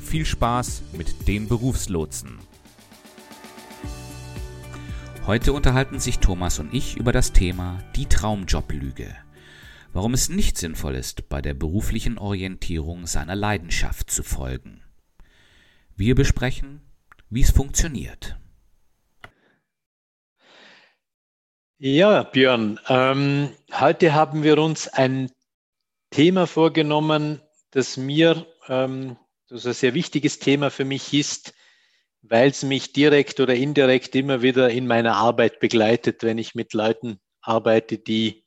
viel Spaß mit den Berufslotsen. Heute unterhalten sich Thomas und ich über das Thema die Traumjoblüge. Warum es nicht sinnvoll ist, bei der beruflichen Orientierung seiner Leidenschaft zu folgen. Wir besprechen, wie es funktioniert. Ja, Björn, ähm, heute haben wir uns ein Thema vorgenommen, das mir, ähm, das ein sehr wichtiges Thema für mich ist, weil es mich direkt oder indirekt immer wieder in meiner Arbeit begleitet, wenn ich mit Leuten arbeite, die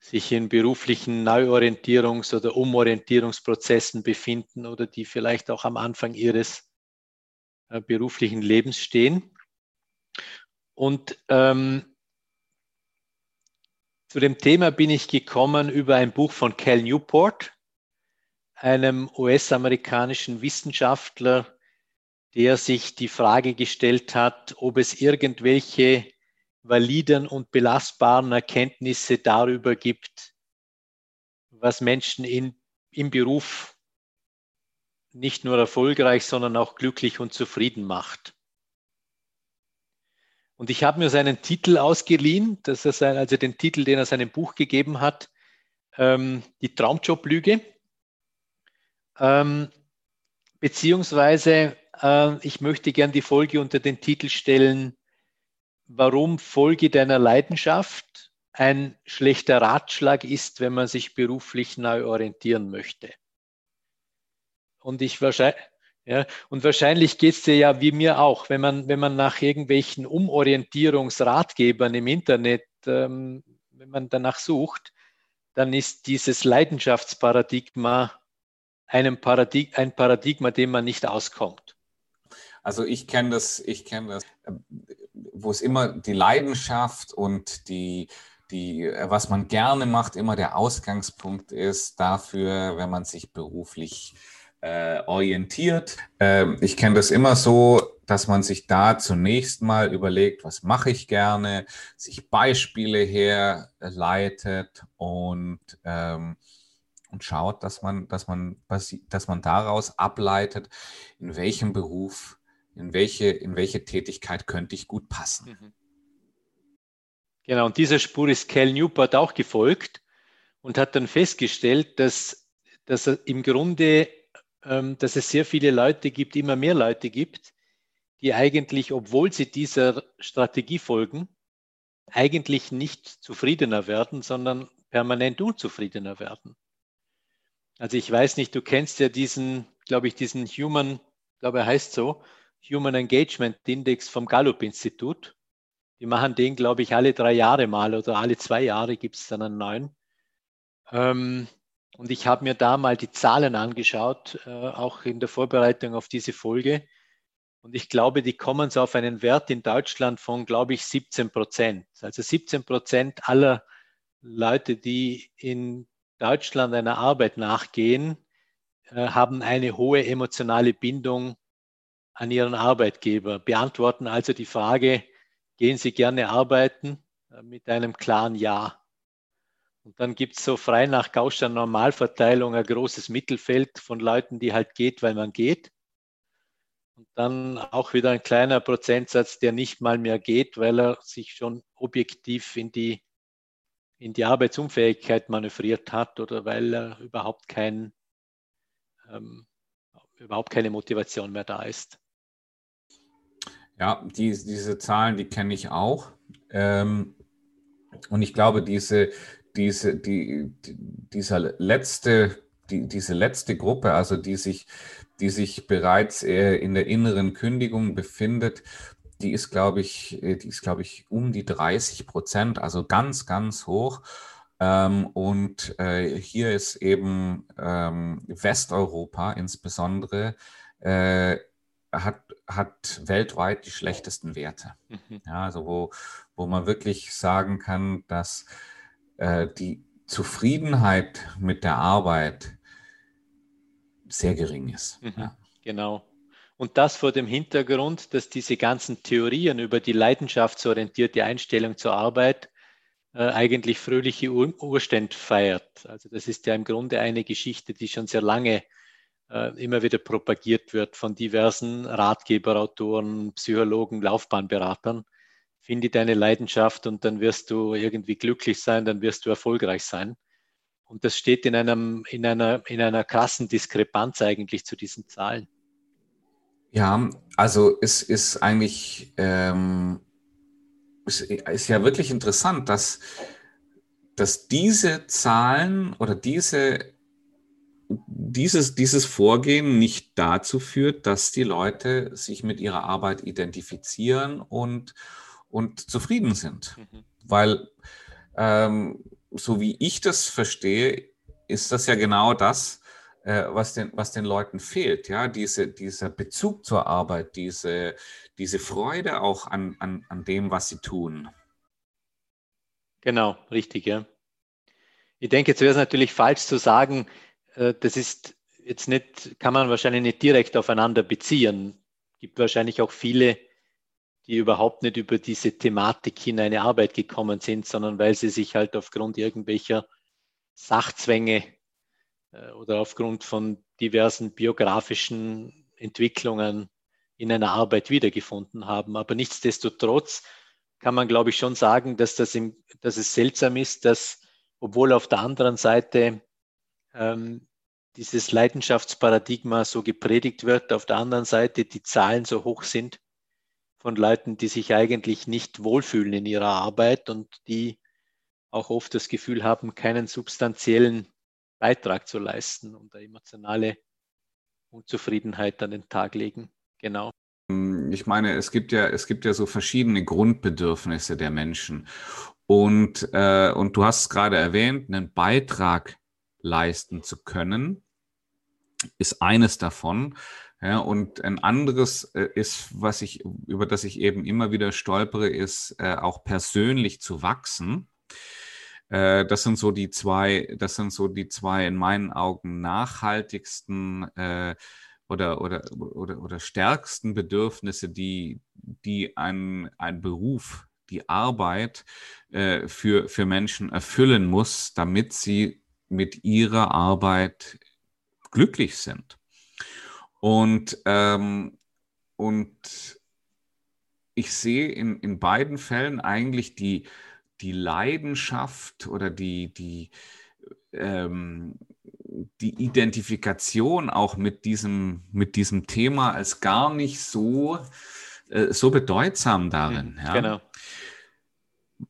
sich in beruflichen Neuorientierungs- oder Umorientierungsprozessen befinden oder die vielleicht auch am Anfang ihres äh, beruflichen Lebens stehen. Und ähm, zu dem Thema bin ich gekommen über ein Buch von Cal Newport, einem US-amerikanischen Wissenschaftler, der sich die Frage gestellt hat, ob es irgendwelche validen und belastbaren Erkenntnisse darüber gibt, was Menschen in, im Beruf nicht nur erfolgreich, sondern auch glücklich und zufrieden macht. Und ich habe mir seinen Titel ausgeliehen, das ist also den Titel, den er seinem Buch gegeben hat, ähm, die Traumjoblüge. Ähm, beziehungsweise äh, ich möchte gern die Folge unter den Titel stellen, warum Folge deiner Leidenschaft ein schlechter Ratschlag ist, wenn man sich beruflich neu orientieren möchte. Und ich wahrscheinlich, ja, und wahrscheinlich geht es dir ja wie mir auch, wenn man, wenn man nach irgendwelchen Umorientierungsratgebern im Internet, ähm, wenn man danach sucht, dann ist dieses Leidenschaftsparadigma einem Paradig ein Paradigma, dem man nicht auskommt. Also ich kenne das, ich kenne das, wo es immer die Leidenschaft und die, die, was man gerne macht, immer der Ausgangspunkt ist dafür, wenn man sich beruflich äh, orientiert. Äh, ich kenne das immer so, dass man sich da zunächst mal überlegt, was mache ich gerne, sich Beispiele herleitet und, ähm, und schaut, dass man, dass, man, dass man daraus ableitet, in welchem Beruf, in welche, in welche Tätigkeit könnte ich gut passen. Mhm. Genau, und dieser Spur ist Cal Newport auch gefolgt und hat dann festgestellt, dass, dass er im Grunde ähm, dass es sehr viele Leute gibt, immer mehr Leute gibt, die eigentlich, obwohl sie dieser Strategie folgen, eigentlich nicht zufriedener werden, sondern permanent unzufriedener werden. Also ich weiß nicht, du kennst ja diesen, glaube ich, diesen Human, glaube er heißt so, Human Engagement Index vom Gallup-Institut. Die machen den, glaube ich, alle drei Jahre mal oder alle zwei Jahre gibt es dann einen neuen. Ähm, und ich habe mir da mal die Zahlen angeschaut, äh, auch in der Vorbereitung auf diese Folge. Und ich glaube, die kommen so auf einen Wert in Deutschland von, glaube ich, 17 Prozent. Also 17 Prozent aller Leute, die in Deutschland einer Arbeit nachgehen, äh, haben eine hohe emotionale Bindung an ihren Arbeitgeber, beantworten also die Frage, gehen Sie gerne arbeiten äh, mit einem klaren Ja. Und dann gibt es so frei nach Gaußscher Normalverteilung ein großes Mittelfeld von Leuten, die halt geht, weil man geht. Und dann auch wieder ein kleiner Prozentsatz, der nicht mal mehr geht, weil er sich schon objektiv in die, in die Arbeitsunfähigkeit manövriert hat oder weil er überhaupt, kein, ähm, überhaupt keine Motivation mehr da ist. Ja, die, diese Zahlen, die kenne ich auch. Ähm, und ich glaube, diese, diese, die, dieser letzte, die, diese letzte Gruppe, also die sich, die sich bereits äh, in der inneren Kündigung befindet, die ist, glaube ich, äh, die ist, glaube ich, um die 30 Prozent, also ganz, ganz hoch. Ähm, und äh, hier ist eben ähm, Westeuropa insbesondere äh, hat, hat weltweit die schlechtesten Werte. Mhm. Ja, also wo, wo man wirklich sagen kann, dass äh, die Zufriedenheit mit der Arbeit sehr gering ist. Mhm. Ja. Genau. Und das vor dem Hintergrund, dass diese ganzen Theorien über die leidenschaftsorientierte Einstellung zur Arbeit äh, eigentlich fröhliche Ur Urständ feiert. Also das ist ja im Grunde eine Geschichte, die schon sehr lange äh, immer wieder propagiert wird von diversen Ratgeberautoren, Psychologen, Laufbahnberatern. Finde deine Leidenschaft und dann wirst du irgendwie glücklich sein, dann wirst du erfolgreich sein. Und das steht in, einem, in, einer, in einer krassen Diskrepanz eigentlich zu diesen Zahlen. Ja, also es ist eigentlich, ähm, es ist ja wirklich interessant, dass, dass diese Zahlen oder diese, dieses, dieses Vorgehen nicht dazu führt, dass die Leute sich mit ihrer Arbeit identifizieren und, und zufrieden sind. Mhm. Weil ähm, so wie ich das verstehe, ist das ja genau das, äh, was, den, was den Leuten fehlt. Ja, diese, dieser Bezug zur Arbeit, diese, diese Freude auch an, an, an dem, was sie tun. Genau, richtig, ja. Ich denke, jetzt wäre es natürlich falsch zu sagen, äh, das ist jetzt nicht, kann man wahrscheinlich nicht direkt aufeinander beziehen. Es gibt wahrscheinlich auch viele, die überhaupt nicht über diese Thematik in eine Arbeit gekommen sind, sondern weil sie sich halt aufgrund irgendwelcher Sachzwänge oder aufgrund von diversen biografischen Entwicklungen in einer Arbeit wiedergefunden haben. Aber nichtsdestotrotz kann man, glaube ich, schon sagen, dass, das im, dass es seltsam ist, dass, obwohl auf der anderen Seite ähm, dieses Leidenschaftsparadigma so gepredigt wird, auf der anderen Seite die Zahlen so hoch sind, von Leuten, die sich eigentlich nicht wohlfühlen in ihrer Arbeit und die auch oft das Gefühl haben, keinen substanziellen Beitrag zu leisten und eine emotionale Unzufriedenheit an den Tag legen. Genau. Ich meine, es gibt ja, es gibt ja so verschiedene Grundbedürfnisse der Menschen. Und, äh, und du hast es gerade erwähnt, einen Beitrag leisten zu können, ist eines davon. Ja, und ein anderes äh, ist, was ich, über das ich eben immer wieder stolpere, ist äh, auch persönlich zu wachsen. Äh, das sind so die zwei, das sind so die zwei in meinen Augen nachhaltigsten äh, oder, oder, oder, oder stärksten Bedürfnisse, die, die ein, ein Beruf, die Arbeit äh, für, für Menschen erfüllen muss, damit sie mit ihrer Arbeit glücklich sind. Und, ähm, und ich sehe in, in beiden Fällen eigentlich die, die Leidenschaft oder die, die, ähm, die Identifikation auch mit diesem, mit diesem Thema als gar nicht so, äh, so bedeutsam darin. Mhm, ja. Genau.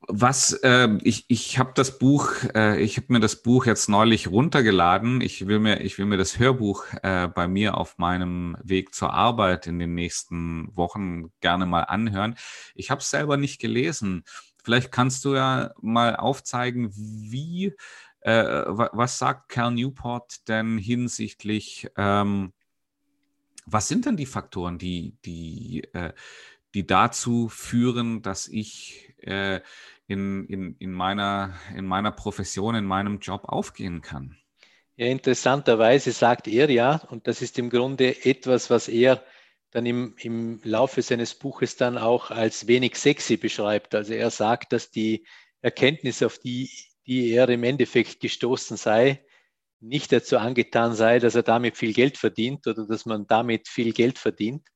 Was äh, ich ich habe das Buch, äh, ich habe mir das Buch jetzt neulich runtergeladen. Ich will mir ich will mir das Hörbuch äh, bei mir auf meinem Weg zur Arbeit in den nächsten Wochen gerne mal anhören. Ich habe es selber nicht gelesen. Vielleicht kannst du ja mal aufzeigen, wie äh, was sagt Cal Newport denn hinsichtlich ähm, was sind denn die Faktoren, die die äh, die dazu führen, dass ich äh, in, in, in, meiner, in meiner Profession, in meinem Job aufgehen kann. Ja, interessanterweise sagt er ja, und das ist im Grunde etwas, was er dann im, im Laufe seines Buches dann auch als wenig sexy beschreibt. Also er sagt, dass die Erkenntnis, auf die, die er im Endeffekt gestoßen sei, nicht dazu angetan sei, dass er damit viel Geld verdient oder dass man damit viel Geld verdient.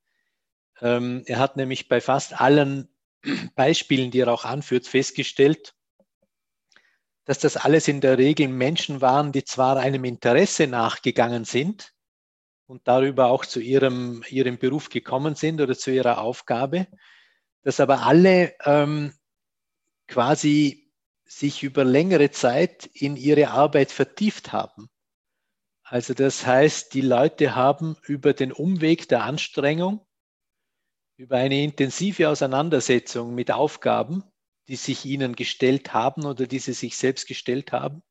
Ähm, er hat nämlich bei fast allen Beispielen, die er auch anführt, festgestellt, dass das alles in der Regel Menschen waren, die zwar einem Interesse nachgegangen sind und darüber auch zu ihrem, ihrem Beruf gekommen sind oder zu ihrer Aufgabe, dass aber alle ähm, quasi sich über längere Zeit in ihre Arbeit vertieft haben. Also das heißt, die Leute haben über den Umweg der Anstrengung über eine intensive Auseinandersetzung mit Aufgaben die sich ihnen gestellt haben oder die sie sich selbst gestellt haben?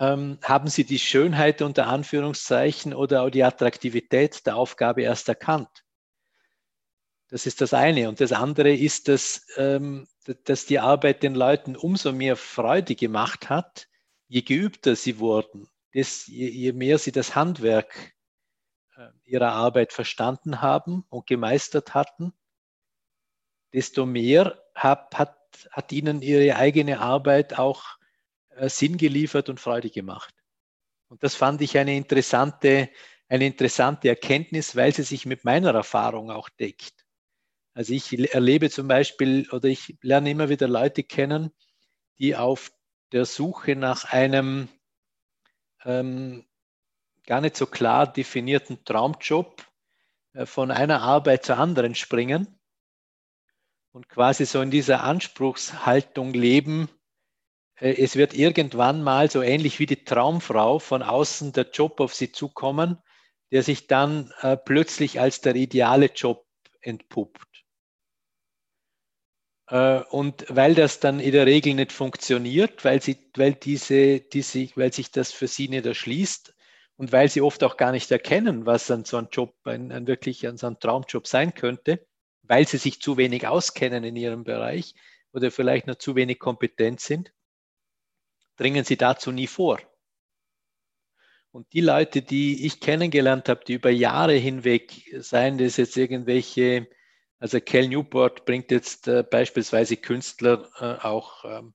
Ähm, haben sie die Schönheit unter Anführungszeichen oder auch die Attraktivität der Aufgabe erst erkannt? Das ist das eine. Und das andere ist, dass, ähm, dass die Arbeit den Leuten umso mehr Freude gemacht hat, je geübter sie wurden, das, je, je mehr sie das Handwerk äh, ihrer Arbeit verstanden haben und gemeistert hatten, desto mehr hat, hat, hat ihnen ihre eigene Arbeit auch Sinn geliefert und Freude gemacht. Und das fand ich eine interessante, eine interessante Erkenntnis, weil sie sich mit meiner Erfahrung auch deckt. Also ich erlebe zum Beispiel oder ich lerne immer wieder Leute kennen, die auf der Suche nach einem ähm, gar nicht so klar definierten Traumjob äh, von einer Arbeit zur anderen springen und quasi so in dieser Anspruchshaltung leben, äh, es wird irgendwann mal so ähnlich wie die Traumfrau von außen der Job auf sie zukommen, der sich dann äh, plötzlich als der ideale Job entpuppt. Äh, und weil das dann in der Regel nicht funktioniert, weil, sie, weil, diese, diese, weil sich das für sie nicht erschließt und weil sie oft auch gar nicht erkennen, was an so ein Job, ein, ein wirklich an so ein Traumjob sein könnte, weil sie sich zu wenig auskennen in ihrem Bereich oder vielleicht noch zu wenig kompetent sind, dringen sie dazu nie vor. Und die Leute, die ich kennengelernt habe, die über Jahre hinweg, seien das jetzt irgendwelche also Cal Newport bringt jetzt äh, beispielsweise Künstler äh, auch, ähm,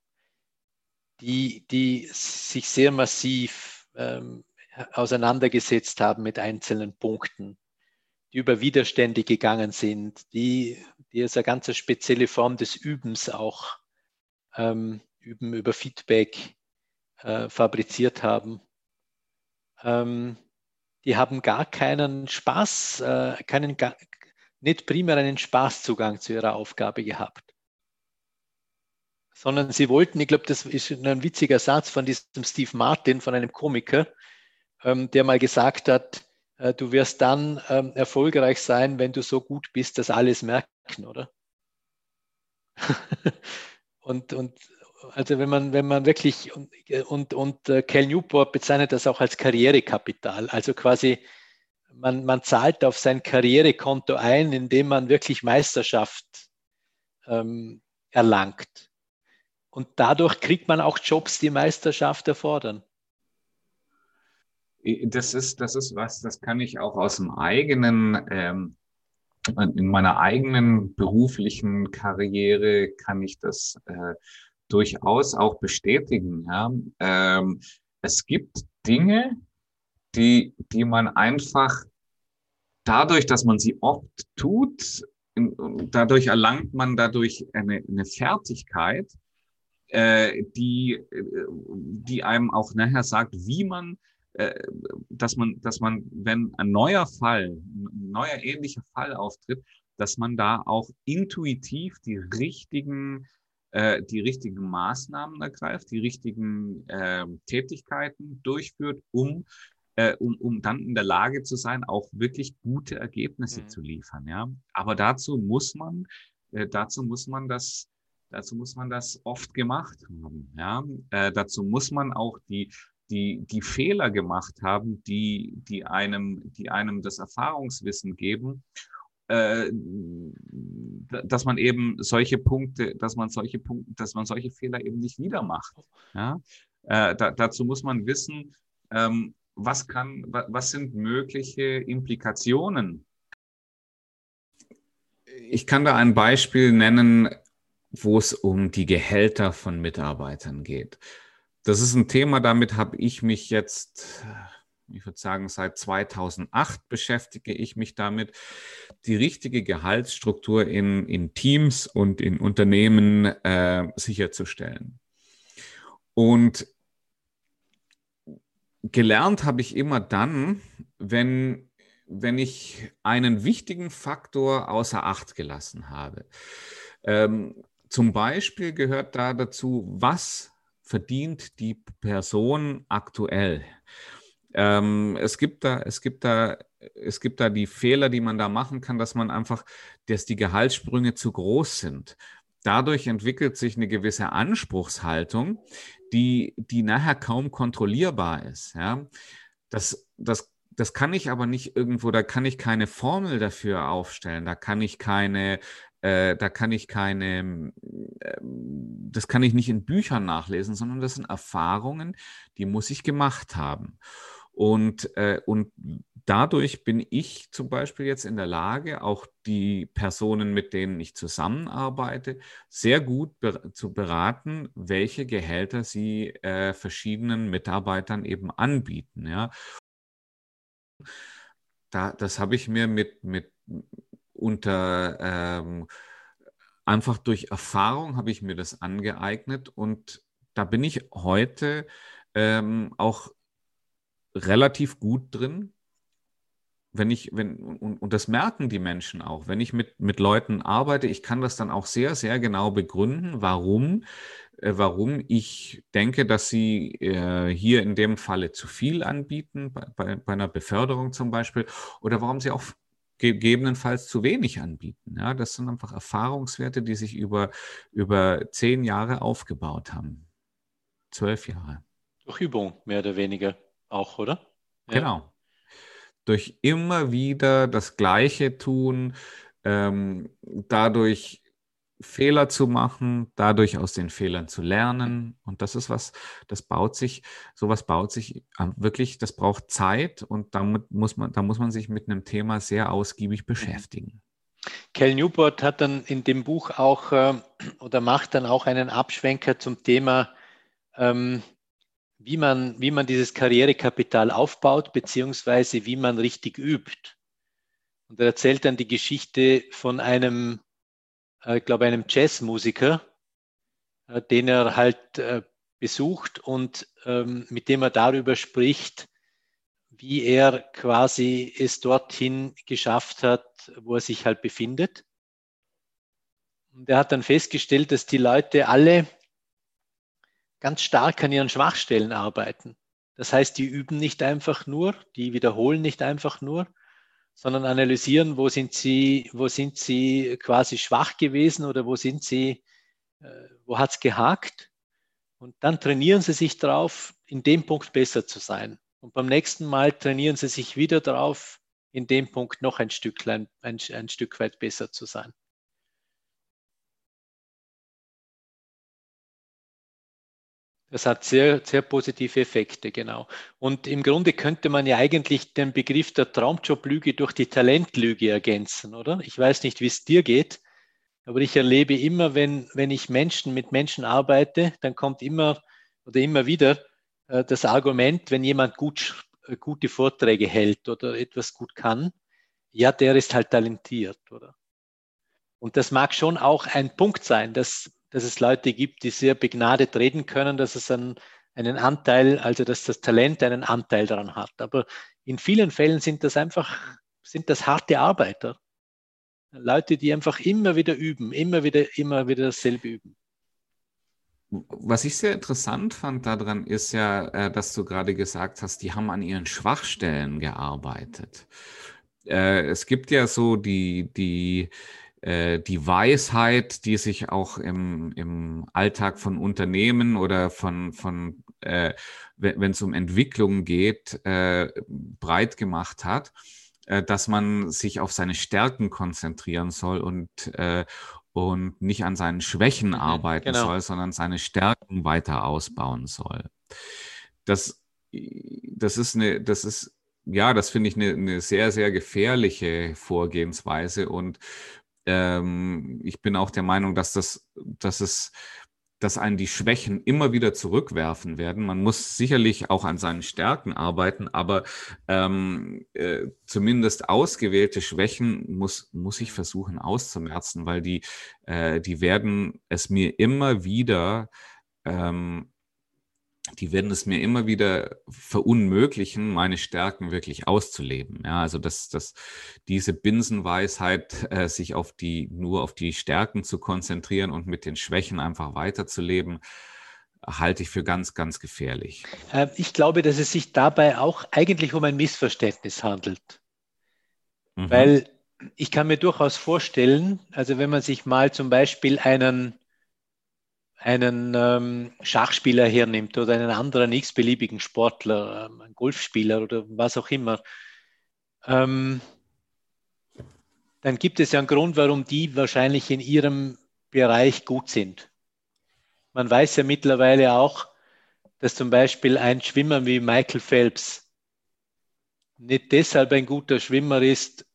die, die sich sehr massiv ähm, auseinandergesetzt haben mit einzelnen Punkten, die über Widerstände gegangen sind, die, die jetzt eine ganz spezielle Form des Übens auch ähm, Üben über Feedback äh, fabriziert haben. Ähm, die haben gar keinen Spaß, äh, keinen, nicht primär einen Spaßzugang zu ihrer Aufgabe gehabt, sondern sie wollten, ich glaube, das ist ein witziger Satz von diesem Steve Martin, von einem Komiker, ähm, der mal gesagt hat, äh, du wirst dann ähm, erfolgreich sein, wenn du so gut bist, dass alles merken, oder? und, und also wenn man, wenn man wirklich, und, und, und äh, Cal Newport bezeichnet das auch als Karrierekapital, also quasi man, man zahlt auf sein Karrierekonto ein, indem man wirklich Meisterschaft ähm, erlangt. Und dadurch kriegt man auch Jobs, die Meisterschaft erfordern. Das ist, das ist was, das kann ich auch aus dem eigenen, ähm, in meiner eigenen beruflichen Karriere kann ich das äh, durchaus auch bestätigen. Ja? Ähm, es gibt Dinge, die, die man einfach dadurch, dass man sie oft tut, dadurch erlangt man dadurch eine, eine Fertigkeit, äh, die, die einem auch nachher sagt, wie man, äh, dass man, dass man, wenn ein neuer Fall, ein neuer ähnlicher Fall auftritt, dass man da auch intuitiv die richtigen äh, die richtigen Maßnahmen ergreift, die richtigen äh, Tätigkeiten durchführt, um äh, um, um dann in der Lage zu sein, auch wirklich gute Ergebnisse mhm. zu liefern. Ja, aber dazu muss man, äh, dazu muss man das, dazu muss man das oft gemacht haben. Ja, äh, dazu muss man auch die die, die Fehler gemacht haben, die, die einem, die einem das Erfahrungswissen geben, äh, dass man eben solche Punkte, dass man solche Punkte, dass man solche Fehler eben nicht wieder macht. Ja? Äh, da, dazu muss man wissen, ähm, was kann, was sind mögliche Implikationen? Ich kann da ein Beispiel nennen, wo es um die Gehälter von Mitarbeitern geht. Das ist ein Thema, damit habe ich mich jetzt, ich würde sagen, seit 2008 beschäftige ich mich damit, die richtige Gehaltsstruktur in, in Teams und in Unternehmen äh, sicherzustellen. Und gelernt habe ich immer dann, wenn, wenn ich einen wichtigen Faktor außer Acht gelassen habe. Ähm, zum Beispiel gehört da dazu, was verdient die Person aktuell? Ähm, es gibt da, es gibt da, es gibt da die Fehler, die man da machen kann, dass man einfach, dass die Gehaltssprünge zu groß sind. dadurch entwickelt sich eine gewisse Anspruchshaltung, die, die nachher kaum kontrollierbar ist. Ja? Das, das, das kann ich aber nicht irgendwo, da kann ich keine Formel dafür aufstellen, da kann ich keine, äh, da kann ich keine, äh, das kann ich nicht in Büchern nachlesen, sondern das sind Erfahrungen, die muss ich gemacht haben. Und, äh, und dadurch bin ich zum Beispiel jetzt in der Lage, auch die Personen, mit denen ich zusammenarbeite, sehr gut ber zu beraten, welche Gehälter sie äh, verschiedenen Mitarbeitern eben anbieten. Ja. Da, das habe ich mir mit, mit unter ähm, einfach durch Erfahrung habe ich mir das angeeignet und da bin ich heute ähm, auch relativ gut drin, wenn ich, wenn, und, und, das merken die Menschen auch, wenn ich mit, mit Leuten arbeite, ich kann das dann auch sehr, sehr genau begründen, warum, äh, warum ich denke, dass sie äh, hier in dem Falle zu viel anbieten, bei, bei, bei einer Beförderung zum Beispiel, oder warum sie auch gegebenenfalls zu wenig anbieten. Ja, das sind einfach Erfahrungswerte, die sich über, über zehn Jahre aufgebaut haben. Zwölf Jahre. Durch Übung, mehr oder weniger auch, oder? Ja. Genau durch immer wieder das Gleiche tun, ähm, dadurch Fehler zu machen, dadurch aus den Fehlern zu lernen. Und das ist was, das baut sich, sowas baut sich wirklich, das braucht Zeit und damit muss man, da muss man sich mit einem Thema sehr ausgiebig mhm. beschäftigen. Cal Newport hat dann in dem Buch auch äh, oder macht dann auch einen Abschwenker zum Thema ähm, wie man, wie man dieses Karrierekapital aufbaut, beziehungsweise wie man richtig übt. Und er erzählt dann die Geschichte von einem, äh, ich glaube, einem Jazzmusiker, äh, den er halt äh, besucht und ähm, mit dem er darüber spricht, wie er quasi es dorthin geschafft hat, wo er sich halt befindet. Und er hat dann festgestellt, dass die Leute alle ganz stark an ihren Schwachstellen arbeiten. Das heißt, die üben nicht einfach nur, die wiederholen nicht einfach nur, sondern analysieren, wo sind sie, wo sind sie quasi schwach gewesen oder wo sind sie, äh, wo hat es gehakt. Und dann trainieren sie sich darauf, in dem Punkt besser zu sein. Und beim nächsten Mal trainieren sie sich wieder darauf, in dem Punkt noch ein Stücklein, ein, ein Stück weit besser zu sein. Das hat sehr, sehr positive Effekte, genau. Und im Grunde könnte man ja eigentlich den Begriff der Traumjoblüge durch die Talentlüge ergänzen, oder? Ich weiß nicht, wie es dir geht, aber ich erlebe immer, wenn, wenn ich Menschen mit Menschen arbeite, dann kommt immer oder immer wieder äh, das Argument, wenn jemand gut, äh, gute Vorträge hält oder etwas gut kann, ja, der ist halt talentiert, oder? Und das mag schon auch ein Punkt sein, dass dass es Leute gibt, die sehr begnadet reden können, dass es einen, einen Anteil, also dass das Talent einen Anteil daran hat. Aber in vielen Fällen sind das einfach, sind das harte Arbeiter. Leute, die einfach immer wieder üben, immer wieder, immer wieder dasselbe üben. Was ich sehr interessant fand daran ist ja, äh, dass du gerade gesagt hast, die haben an ihren Schwachstellen gearbeitet. Äh, es gibt ja so die, die, äh, die Weisheit, die sich auch im, im Alltag von Unternehmen oder von, von äh, wenn es um Entwicklung geht, äh, breit gemacht hat, äh, dass man sich auf seine Stärken konzentrieren soll und, äh, und nicht an seinen Schwächen mhm, arbeiten genau. soll, sondern seine Stärken weiter ausbauen soll. Das, das ist eine, das ist ja, das finde ich eine, eine sehr, sehr gefährliche Vorgehensweise und ähm, ich bin auch der Meinung, dass das, dass es, dass einen die Schwächen immer wieder zurückwerfen werden. Man muss sicherlich auch an seinen Stärken arbeiten, aber ähm, äh, zumindest ausgewählte Schwächen muss, muss ich versuchen auszumerzen, weil die, äh, die werden es mir immer wieder ähm, die werden es mir immer wieder verunmöglichen, meine Stärken wirklich auszuleben. Ja, also dass, dass diese Binsenweisheit, äh, sich auf die, nur auf die Stärken zu konzentrieren und mit den Schwächen einfach weiterzuleben, halte ich für ganz, ganz gefährlich. Äh, ich glaube, dass es sich dabei auch eigentlich um ein Missverständnis handelt. Mhm. Weil ich kann mir durchaus vorstellen, also wenn man sich mal zum Beispiel einen, einen ähm, Schachspieler hernimmt oder einen anderen x-beliebigen Sportler, ähm, einen Golfspieler oder was auch immer, ähm, dann gibt es ja einen Grund, warum die wahrscheinlich in ihrem Bereich gut sind. Man weiß ja mittlerweile auch, dass zum Beispiel ein Schwimmer wie Michael Phelps nicht deshalb ein guter Schwimmer ist,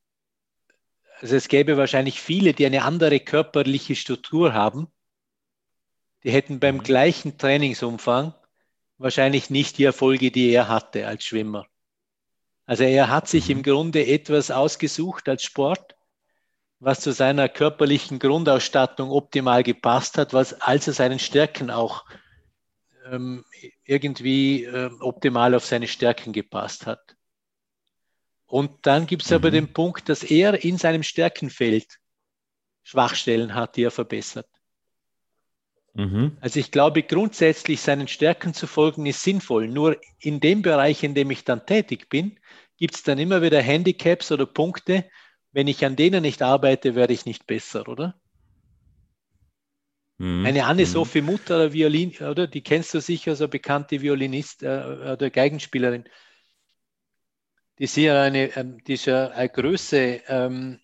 also es gäbe wahrscheinlich viele, die eine andere körperliche Struktur haben, die hätten beim mhm. gleichen Trainingsumfang wahrscheinlich nicht die Erfolge, die er hatte als Schwimmer. Also er hat sich mhm. im Grunde etwas ausgesucht als Sport, was zu seiner körperlichen Grundausstattung optimal gepasst hat, was also seinen Stärken auch ähm, irgendwie äh, optimal auf seine Stärken gepasst hat. Und dann gibt es mhm. aber den Punkt, dass er in seinem Stärkenfeld Schwachstellen hat, die er verbessert. Mhm. Also ich glaube, grundsätzlich seinen Stärken zu folgen ist sinnvoll. Nur in dem Bereich, in dem ich dann tätig bin, gibt es dann immer wieder Handicaps oder Punkte. Wenn ich an denen nicht arbeite, werde ich nicht besser, oder? Mhm. Eine Anne-Sophie mhm. Mutter, oder Violin, oder? Die kennst du sicher, so bekannte Violinist äh, oder Geigenspielerin die ist ja eine, ähm, die ist ja eine Größe ähm,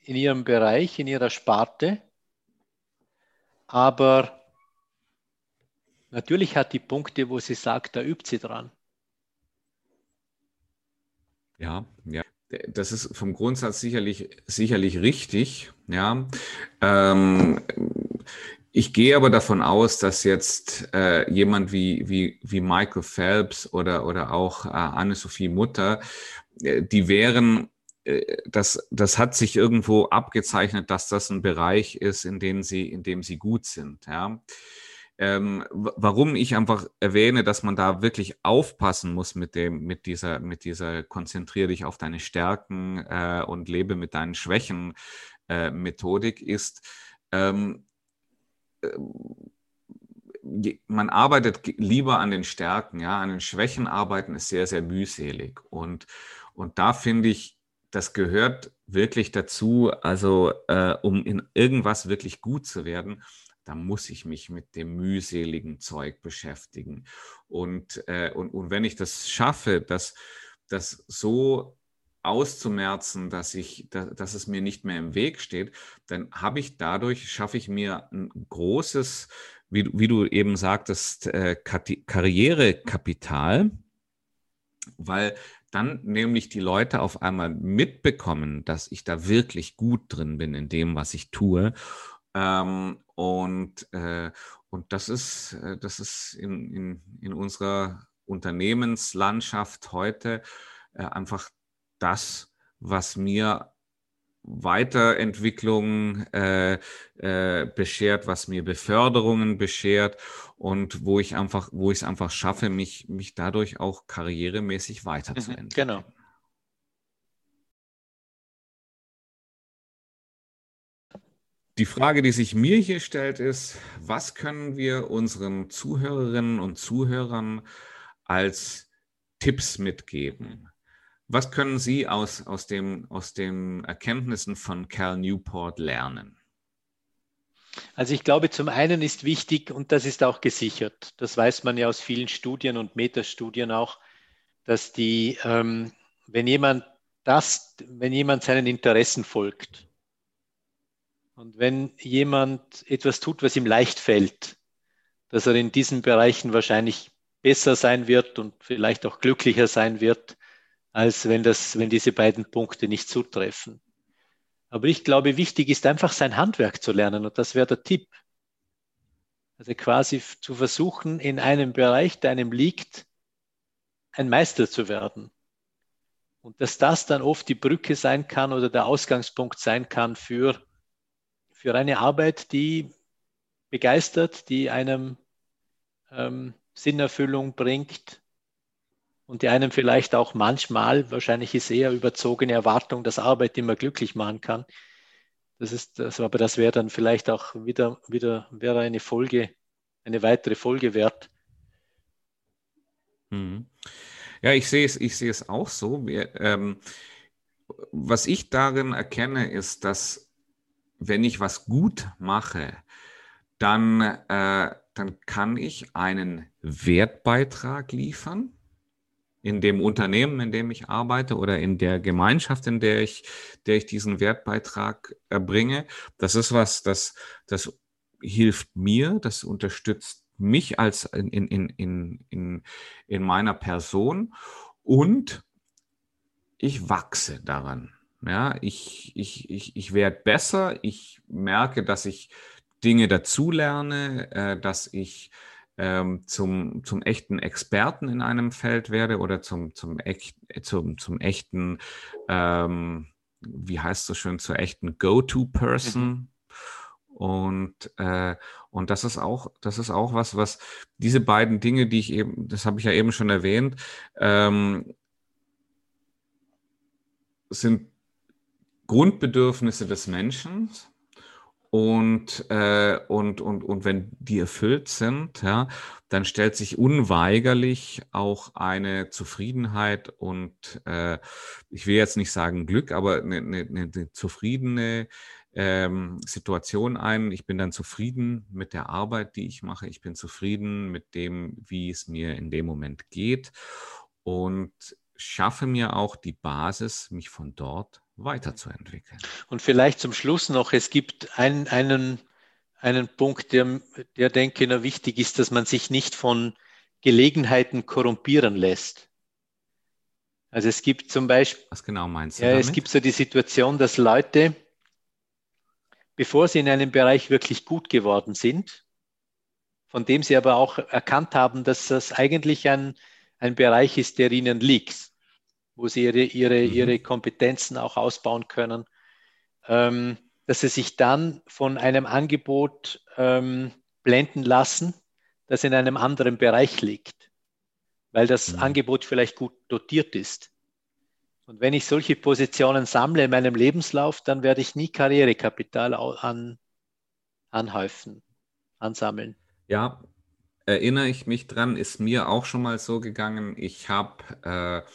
in ihrem Bereich, in ihrer Sparte. Aber natürlich hat die Punkte, wo sie sagt, da übt sie dran. Ja, ja. Das ist vom Grundsatz sicherlich, sicherlich richtig. Ja. Ähm, ich gehe aber davon aus, dass jetzt äh, jemand wie, wie, wie Michael Phelps oder, oder auch äh, Anne-Sophie Mutter, äh, die wären, das, das hat sich irgendwo abgezeichnet, dass das ein Bereich ist, in dem sie, in dem sie gut sind. Ja. Ähm, warum ich einfach erwähne, dass man da wirklich aufpassen muss mit dem, mit dieser, mit dieser konzentriere dich auf deine Stärken äh, und lebe mit deinen Schwächen äh, Methodik ist, ähm, man arbeitet lieber an den Stärken, ja, an den Schwächen arbeiten ist sehr, sehr mühselig. Und, und da finde ich, das gehört wirklich dazu, also äh, um in irgendwas wirklich gut zu werden, da muss ich mich mit dem mühseligen Zeug beschäftigen. Und, äh, und, und wenn ich das schaffe, dass das so auszumerzen, dass ich, dass es mir nicht mehr im Weg steht, dann habe ich dadurch, schaffe ich mir ein großes, wie, wie du eben sagtest, äh, Karrierekapital, weil dann nämlich die Leute auf einmal mitbekommen, dass ich da wirklich gut drin bin in dem, was ich tue. Ähm, und, äh, und das ist, äh, das ist in, in, in unserer Unternehmenslandschaft heute äh, einfach das, was mir Weiterentwicklung äh, äh, beschert, was mir Beförderungen beschert und wo ich einfach, wo ich es einfach schaffe, mich, mich dadurch auch karrieremäßig weiterzuentwickeln. Mhm, genau. Die Frage, die sich mir hier stellt, ist, was können wir unseren Zuhörerinnen und Zuhörern als Tipps mitgeben? Was können Sie aus, aus, dem, aus den Erkenntnissen von Cal Newport lernen? Also ich glaube, zum einen ist wichtig, und das ist auch gesichert, das weiß man ja aus vielen Studien und Metastudien auch, dass die, ähm, wenn jemand das, wenn jemand seinen Interessen folgt und wenn jemand etwas tut, was ihm leicht fällt, dass er in diesen Bereichen wahrscheinlich besser sein wird und vielleicht auch glücklicher sein wird, als wenn, das, wenn diese beiden Punkte nicht zutreffen. Aber ich glaube, wichtig ist einfach sein Handwerk zu lernen und das wäre der Tipp. Also quasi zu versuchen, in einem Bereich, der einem liegt, ein Meister zu werden. Und dass das dann oft die Brücke sein kann oder der Ausgangspunkt sein kann für, für eine Arbeit, die begeistert, die einem ähm, Sinnerfüllung bringt und die einem vielleicht auch manchmal, wahrscheinlich ist eher überzogene Erwartung, dass Arbeit immer glücklich machen kann. Das ist, das, aber das wäre dann vielleicht auch wieder, wieder wäre eine Folge, eine weitere Folge wert. Mhm. Ja, ich sehe es, ich sehe es auch so. Wir, ähm, was ich darin erkenne, ist, dass wenn ich was gut mache, dann, äh, dann kann ich einen Wertbeitrag liefern in dem Unternehmen, in dem ich arbeite oder in der Gemeinschaft, in der ich, der ich diesen Wertbeitrag erbringe. Das ist was, das, das hilft mir, das unterstützt mich als in, in, in, in, in meiner Person und ich wachse daran. Ja, ich, ich, ich, ich werde besser, ich merke, dass ich Dinge dazulerne, äh, dass ich ähm, zum, zum echten Experten in einem Feld werde oder zum, zum, echt, zum, zum echten, ähm, wie heißt es so schön, zur echten Go-To-Person. Mhm. Und, äh, und das ist auch, das ist auch was, was diese beiden Dinge, die ich eben, das habe ich ja eben schon erwähnt, ähm, sind Grundbedürfnisse des Menschen. Und, äh, und, und, und wenn die erfüllt sind, ja, dann stellt sich unweigerlich auch eine Zufriedenheit und äh, ich will jetzt nicht sagen Glück, aber eine, eine, eine zufriedene ähm, Situation ein. Ich bin dann zufrieden mit der Arbeit, die ich mache. Ich bin zufrieden mit dem, wie es mir in dem Moment geht und schaffe mir auch die Basis, mich von dort weiterzuentwickeln. Und vielleicht zum Schluss noch, es gibt ein, einen, einen Punkt, der, der denke ich wichtig ist, dass man sich nicht von Gelegenheiten korrumpieren lässt. Also es gibt zum Beispiel. Was genau meinst du? Ja, damit? es gibt so die Situation, dass Leute, bevor sie in einem Bereich wirklich gut geworden sind, von dem sie aber auch erkannt haben, dass das eigentlich ein, ein Bereich ist, der ihnen liegt wo sie ihre, ihre, mhm. ihre Kompetenzen auch ausbauen können, ähm, dass sie sich dann von einem Angebot ähm, blenden lassen, das in einem anderen Bereich liegt, weil das mhm. Angebot vielleicht gut dotiert ist. Und wenn ich solche Positionen sammle in meinem Lebenslauf, dann werde ich nie Karrierekapital an, anhäufen, ansammeln. Ja, erinnere ich mich dran, ist mir auch schon mal so gegangen. Ich habe äh,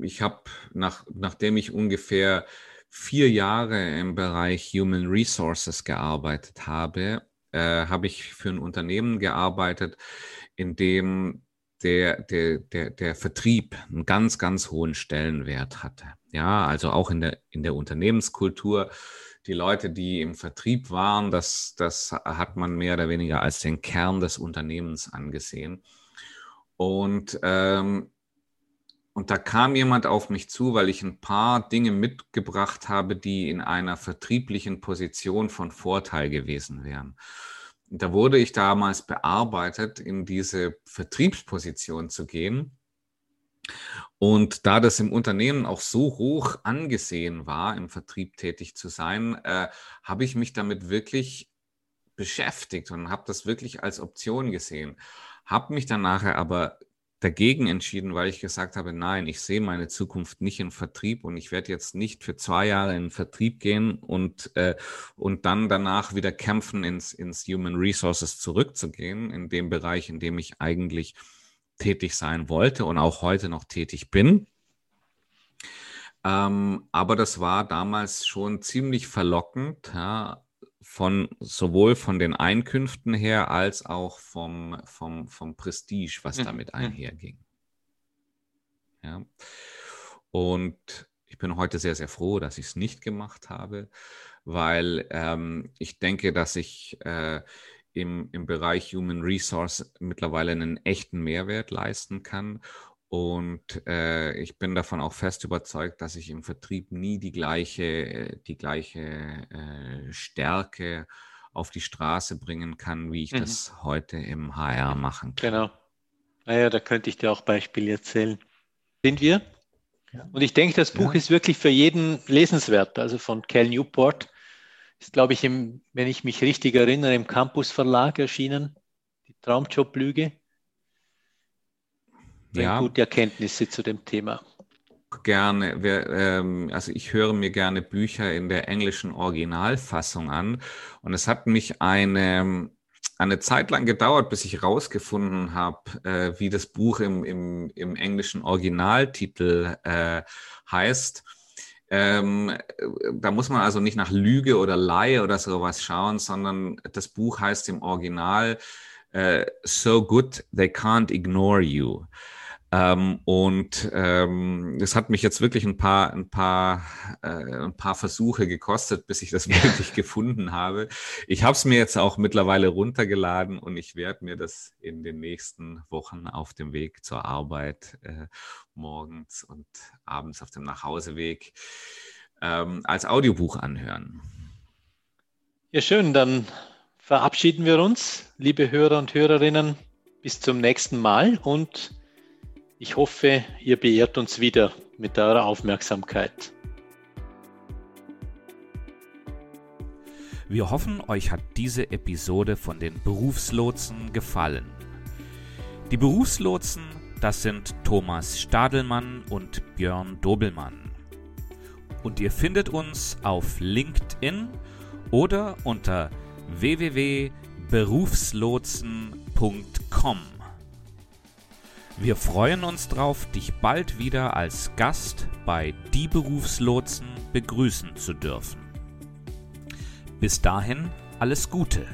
ich habe, nach, nachdem ich ungefähr vier Jahre im Bereich Human Resources gearbeitet habe, äh, habe ich für ein Unternehmen gearbeitet, in dem der, der, der, der Vertrieb einen ganz, ganz hohen Stellenwert hatte. Ja, also auch in der, in der Unternehmenskultur. Die Leute, die im Vertrieb waren, das, das hat man mehr oder weniger als den Kern des Unternehmens angesehen. Und ähm, und da kam jemand auf mich zu, weil ich ein paar Dinge mitgebracht habe, die in einer vertrieblichen Position von Vorteil gewesen wären. Da wurde ich damals bearbeitet, in diese Vertriebsposition zu gehen. Und da das im Unternehmen auch so hoch angesehen war, im Vertrieb tätig zu sein, äh, habe ich mich damit wirklich beschäftigt und habe das wirklich als Option gesehen. Habe mich dann nachher aber dagegen entschieden, weil ich gesagt habe, nein, ich sehe meine Zukunft nicht im Vertrieb und ich werde jetzt nicht für zwei Jahre in den Vertrieb gehen und, äh, und dann danach wieder kämpfen, ins, ins Human Resources zurückzugehen, in dem Bereich, in dem ich eigentlich tätig sein wollte und auch heute noch tätig bin. Ähm, aber das war damals schon ziemlich verlockend, ja, von sowohl von den Einkünften her als auch vom, vom, vom Prestige, was mhm. damit einherging. Ja. Und ich bin heute sehr, sehr froh, dass ich es nicht gemacht habe, weil ähm, ich denke, dass ich äh, im, im Bereich Human Resource mittlerweile einen echten Mehrwert leisten kann und äh, ich bin davon auch fest überzeugt, dass ich im Vertrieb nie die gleiche, die gleiche äh, Stärke auf die Straße bringen kann, wie ich mhm. das heute im HR machen kann. Genau. Naja, da könnte ich dir auch Beispiele erzählen. Sind wir? Ja. Und ich denke, das Buch ja. ist wirklich für jeden lesenswert. Also von Cal Newport ist, glaube ich, im, wenn ich mich richtig erinnere, im Campus Verlag erschienen. Die Traumjob-Lüge ja. gute Erkenntnisse zu dem Thema. Gerne. Wir, ähm, also ich höre mir gerne Bücher in der englischen Originalfassung an. Und es hat mich eine, eine Zeit lang gedauert, bis ich rausgefunden habe, äh, wie das Buch im, im, im englischen Originaltitel äh, heißt. Ähm, da muss man also nicht nach Lüge oder Laie oder sowas schauen, sondern das Buch heißt im Original äh, So Good They Can't Ignore You. Ähm, und ähm, das hat mich jetzt wirklich ein paar, ein paar, äh, ein paar Versuche gekostet, bis ich das wirklich gefunden habe. Ich habe es mir jetzt auch mittlerweile runtergeladen und ich werde mir das in den nächsten Wochen auf dem Weg zur Arbeit äh, morgens und abends auf dem Nachhauseweg ähm, als Audiobuch anhören. Ja, schön. Dann verabschieden wir uns, liebe Hörer und Hörerinnen. Bis zum nächsten Mal und ich hoffe, ihr beehrt uns wieder mit eurer Aufmerksamkeit. Wir hoffen, euch hat diese Episode von den Berufslotsen gefallen. Die Berufslotsen, das sind Thomas Stadelmann und Björn Dobelmann. Und ihr findet uns auf LinkedIn oder unter www.berufslotsen.com. Wir freuen uns darauf, dich bald wieder als Gast bei Die Berufslotsen begrüßen zu dürfen. Bis dahin alles Gute.